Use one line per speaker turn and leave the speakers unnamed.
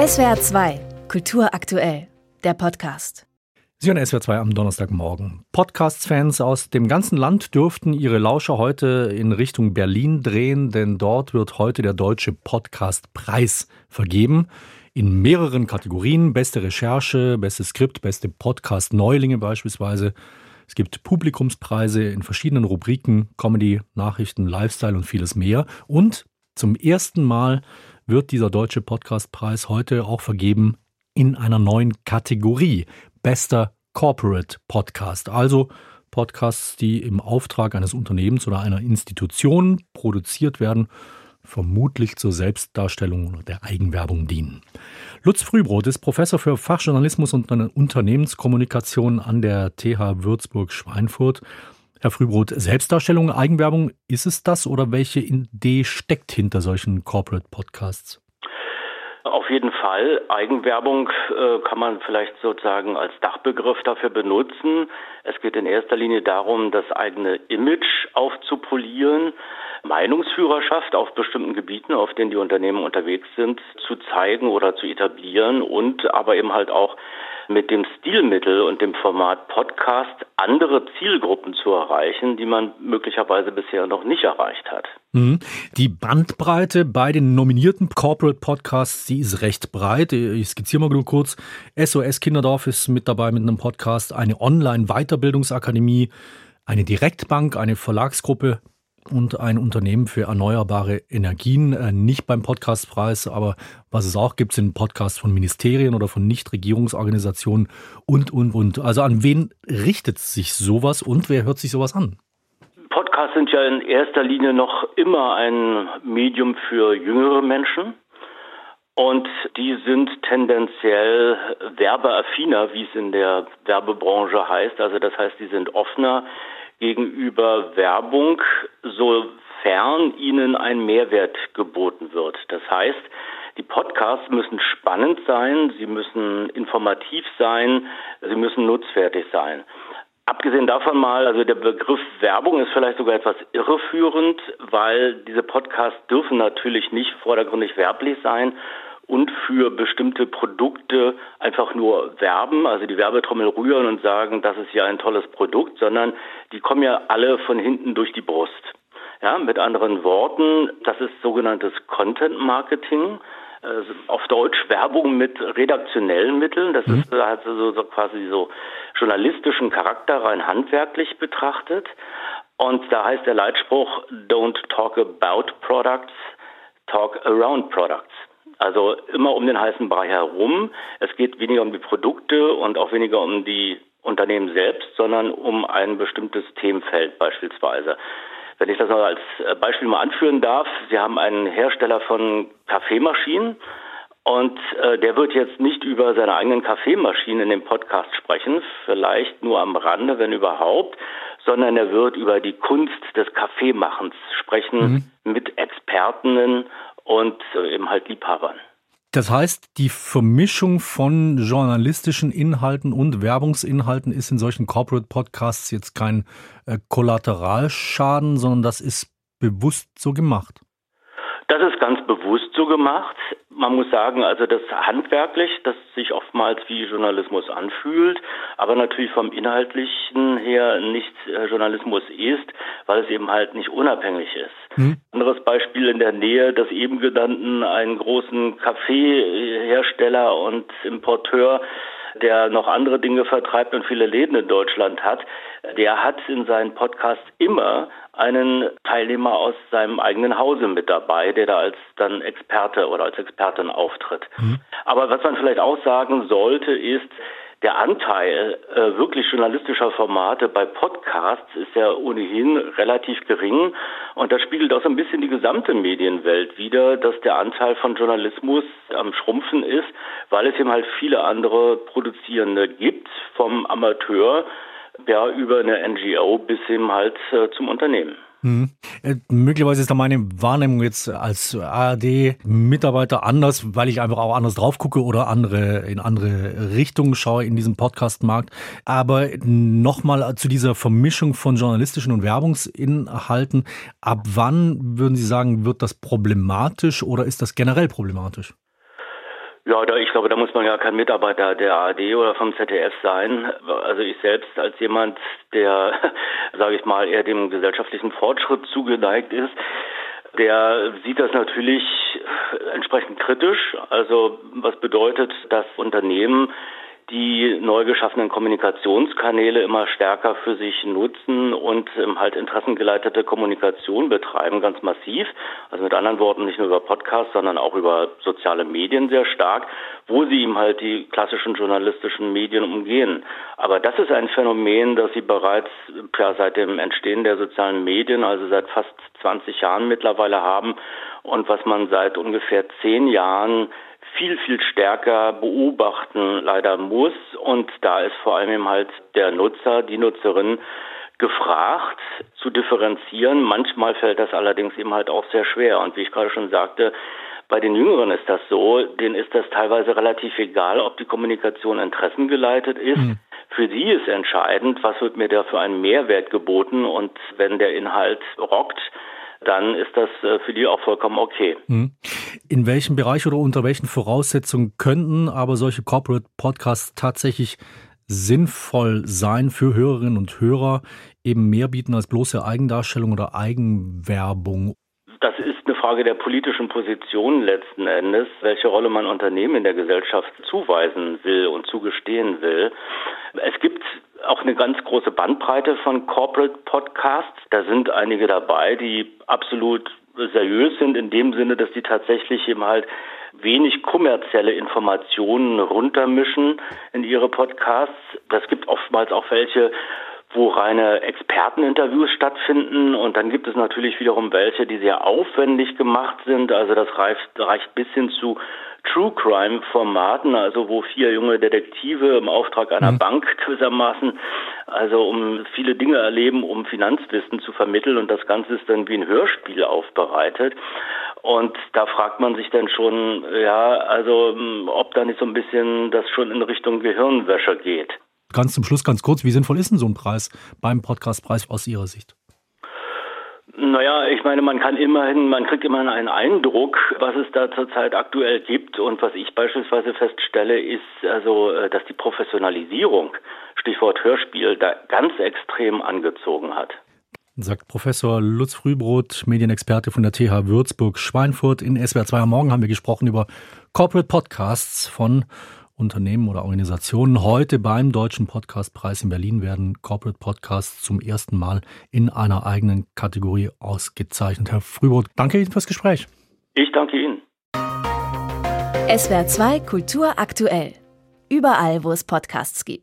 SWR 2, Kultur aktuell, der Podcast.
Sie hören SWR 2 am Donnerstagmorgen. Podcast-Fans aus dem ganzen Land dürften ihre Lauscher heute in Richtung Berlin drehen, denn dort wird heute der Deutsche Podcast-Preis vergeben. In mehreren Kategorien. Beste Recherche, beste Skript, beste Podcast-Neulinge beispielsweise. Es gibt Publikumspreise in verschiedenen Rubriken, Comedy, Nachrichten, Lifestyle und vieles mehr. Und zum ersten Mal wird dieser deutsche Podcastpreis heute auch vergeben in einer neuen Kategorie. Bester Corporate Podcast. Also Podcasts, die im Auftrag eines Unternehmens oder einer Institution produziert werden, vermutlich zur Selbstdarstellung oder der Eigenwerbung dienen. Lutz Frühbrot ist Professor für Fachjournalismus und Unternehmenskommunikation an der TH Würzburg-Schweinfurt. Herr Frühbrot, Selbstdarstellung, Eigenwerbung, ist es das oder welche Idee steckt hinter solchen Corporate Podcasts?
Auf jeden Fall. Eigenwerbung äh, kann man vielleicht sozusagen als Dachbegriff dafür benutzen. Es geht in erster Linie darum, das eigene Image aufzupolieren, Meinungsführerschaft auf bestimmten Gebieten, auf denen die Unternehmen unterwegs sind, zu zeigen oder zu etablieren und aber eben halt auch mit dem Stilmittel und dem Format Podcast andere Zielgruppen zu erreichen, die man möglicherweise bisher noch nicht erreicht hat.
Mhm. Die Bandbreite bei den nominierten Corporate Podcasts, die ist recht breit. Ich skizziere mal nur kurz. SOS Kinderdorf ist mit dabei mit einem Podcast, eine Online-Weiterbildungsakademie, eine Direktbank, eine Verlagsgruppe, und ein Unternehmen für erneuerbare Energien. Äh, nicht beim Podcastpreis, aber was es auch gibt, sind Podcasts von Ministerien oder von Nichtregierungsorganisationen und, und, und. Also an wen richtet sich sowas und wer hört sich sowas an?
Podcasts sind ja in erster Linie noch immer ein Medium für jüngere Menschen. Und die sind tendenziell werbeaffiner, wie es in der Werbebranche heißt. Also das heißt, die sind offener gegenüber Werbung, sofern ihnen ein Mehrwert geboten wird. Das heißt, die Podcasts müssen spannend sein, sie müssen informativ sein, sie müssen nutzwertig sein. Abgesehen davon mal, also der Begriff Werbung ist vielleicht sogar etwas irreführend, weil diese Podcasts dürfen natürlich nicht vordergründig werblich sein und für bestimmte Produkte einfach nur werben, also die Werbetrommel rühren und sagen, das ist ja ein tolles Produkt, sondern die kommen ja alle von hinten durch die Brust. Ja, mit anderen Worten, das ist sogenanntes Content Marketing. Also auf Deutsch Werbung mit redaktionellen Mitteln. Das mhm. ist also so, so quasi so journalistischen Charakter rein handwerklich betrachtet. Und da heißt der Leitspruch Don't talk about products, talk around products. Also immer um den heißen Brei herum. Es geht weniger um die Produkte und auch weniger um die Unternehmen selbst, sondern um ein bestimmtes Themenfeld beispielsweise. Wenn ich das noch als äh, Beispiel mal anführen darf, Sie haben einen Hersteller von Kaffeemaschinen und äh, der wird jetzt nicht über seine eigenen Kaffeemaschinen in dem Podcast sprechen, vielleicht nur am Rande, wenn überhaupt, sondern er wird über die Kunst des Kaffeemachens sprechen mhm. mit Expertinnen und äh, eben halt Liebhabern.
Das heißt, die Vermischung von journalistischen Inhalten und Werbungsinhalten ist in solchen Corporate Podcasts jetzt kein äh, Kollateralschaden, sondern das ist bewusst so gemacht.
Das ist ganz bewusst so gemacht. Man muss sagen, also das handwerklich, das sich oftmals wie Journalismus anfühlt, aber natürlich vom Inhaltlichen her nicht äh, Journalismus ist, weil es eben halt nicht unabhängig ist. Mhm. Anderes Beispiel in der Nähe des eben genannten, einen großen Kaffeehersteller und Importeur, der noch andere Dinge vertreibt und viele Läden in Deutschland hat, der hat in seinen Podcasts immer einen Teilnehmer aus seinem eigenen Hause mit dabei, der da als dann Experte oder als Expertin auftritt. Mhm. Aber was man vielleicht auch sagen sollte, ist, der Anteil äh, wirklich journalistischer Formate bei Podcasts ist ja ohnehin relativ gering und das spiegelt auch so ein bisschen die gesamte Medienwelt wider, dass der Anteil von Journalismus am Schrumpfen ist, weil es eben halt viele andere Produzierende gibt, vom Amateur ja über eine NGO bis hin halt äh, zum Unternehmen.
Hm. Möglicherweise ist da meine Wahrnehmung jetzt als ARD-Mitarbeiter anders, weil ich einfach auch anders drauf gucke oder andere in andere Richtungen schaue in diesem Podcast-Markt. Aber nochmal zu dieser Vermischung von journalistischen und Werbungsinhalten. Ab wann würden Sie sagen, wird das problematisch oder ist das generell problematisch?
Ja, da, ich glaube, da muss man ja kein Mitarbeiter der ARD oder vom ZDF sein. Also ich selbst als jemand, der, sage ich mal, eher dem gesellschaftlichen Fortschritt zugeneigt ist, der sieht das natürlich entsprechend kritisch. Also was bedeutet, dass Unternehmen die neu geschaffenen Kommunikationskanäle immer stärker für sich nutzen und ähm, halt interessengeleitete Kommunikation betreiben, ganz massiv. Also mit anderen Worten nicht nur über Podcasts, sondern auch über soziale Medien sehr stark, wo sie ihm halt die klassischen journalistischen Medien umgehen. Aber das ist ein Phänomen, das sie bereits ja, seit dem Entstehen der sozialen Medien, also seit fast 20 Jahren mittlerweile haben und was man seit ungefähr zehn Jahren viel, viel stärker beobachten leider muss. Und da ist vor allem halt der Nutzer, die Nutzerin gefragt zu differenzieren. Manchmal fällt das allerdings eben halt auch sehr schwer. Und wie ich gerade schon sagte, bei den Jüngeren ist das so, denen ist das teilweise relativ egal, ob die Kommunikation interessengeleitet ist. Mhm. Für sie ist entscheidend, was wird mir da für einen Mehrwert geboten und wenn der Inhalt rockt, dann ist das äh, für die auch vollkommen okay. Hm.
In welchem Bereich oder unter welchen Voraussetzungen könnten aber solche Corporate Podcasts tatsächlich sinnvoll sein für Hörerinnen und Hörer, eben mehr bieten als bloße Eigendarstellung oder Eigenwerbung?
Das ist eine Frage der politischen Position letzten Endes, welche Rolle man Unternehmen in der Gesellschaft zuweisen will und zugestehen will. Es gibt auch eine ganz große Bandbreite von Corporate Podcasts. Da sind einige dabei, die absolut seriös sind, in dem Sinne, dass die tatsächlich eben halt wenig kommerzielle Informationen runtermischen in ihre Podcasts. Das gibt oftmals auch welche, wo reine Experteninterviews stattfinden und dann gibt es natürlich wiederum welche, die sehr aufwendig gemacht sind. Also das reicht, reicht bis hin zu True Crime Formaten, also wo vier junge Detektive im Auftrag einer mhm. Bank gewissermaßen, also um viele Dinge erleben, um Finanzwissen zu vermitteln und das Ganze ist dann wie ein Hörspiel aufbereitet. Und da fragt man sich dann schon, ja, also ob da nicht so ein bisschen das schon in Richtung Gehirnwäsche geht.
Ganz zum Schluss, ganz kurz, wie sinnvoll ist denn so ein Preis beim Podcastpreis aus Ihrer Sicht?
Naja, ich meine, man kann immerhin, man kriegt immerhin einen Eindruck, was es da zurzeit aktuell gibt. Und was ich beispielsweise feststelle, ist also, äh, dass die Professionalisierung, Stichwort Hörspiel, da ganz extrem angezogen hat.
Sagt Professor Lutz Frühbrot, Medienexperte von der TH Würzburg Schweinfurt. In SWR 2 am Morgen haben wir gesprochen über Corporate Podcasts von Unternehmen oder Organisationen. Heute beim Deutschen Podcastpreis in Berlin werden Corporate Podcasts zum ersten Mal in einer eigenen Kategorie ausgezeichnet. Herr Frühbrot, danke Ihnen fürs Gespräch.
Ich danke Ihnen.
SWR 2 Kultur aktuell. Überall, wo es Podcasts gibt.